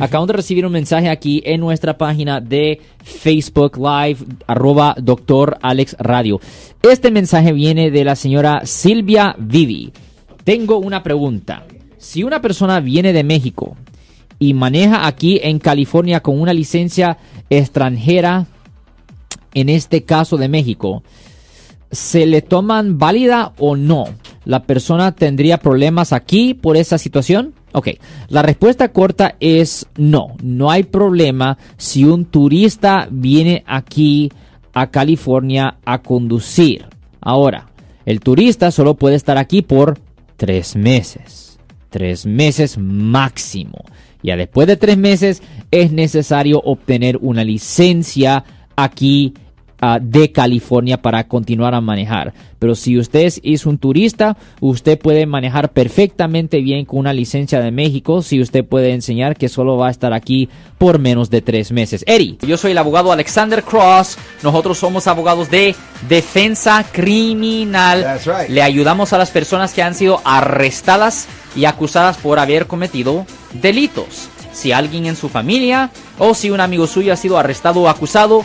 Acabamos de recibir un mensaje aquí en nuestra página de Facebook Live, arroba doctor Alex Radio. Este mensaje viene de la señora Silvia Vivi. Tengo una pregunta. Si una persona viene de México y maneja aquí en California con una licencia extranjera, en este caso de México, ¿se le toman válida o no? ¿La persona tendría problemas aquí por esa situación? Ok, la respuesta corta es no, no hay problema si un turista viene aquí a California a conducir. Ahora, el turista solo puede estar aquí por tres meses, tres meses máximo. Ya después de tres meses es necesario obtener una licencia aquí uh, de California para continuar a manejar. Pero si usted es un turista, usted puede manejar perfectamente bien con una licencia de México si usted puede enseñar que solo va a estar aquí por menos de tres meses. Eri, yo soy el abogado Alexander Cross. Nosotros somos abogados de defensa criminal. right. Le ayudamos a las personas que han sido arrestadas y acusadas por haber cometido delitos. Si alguien en su familia o si un amigo suyo ha sido arrestado o acusado,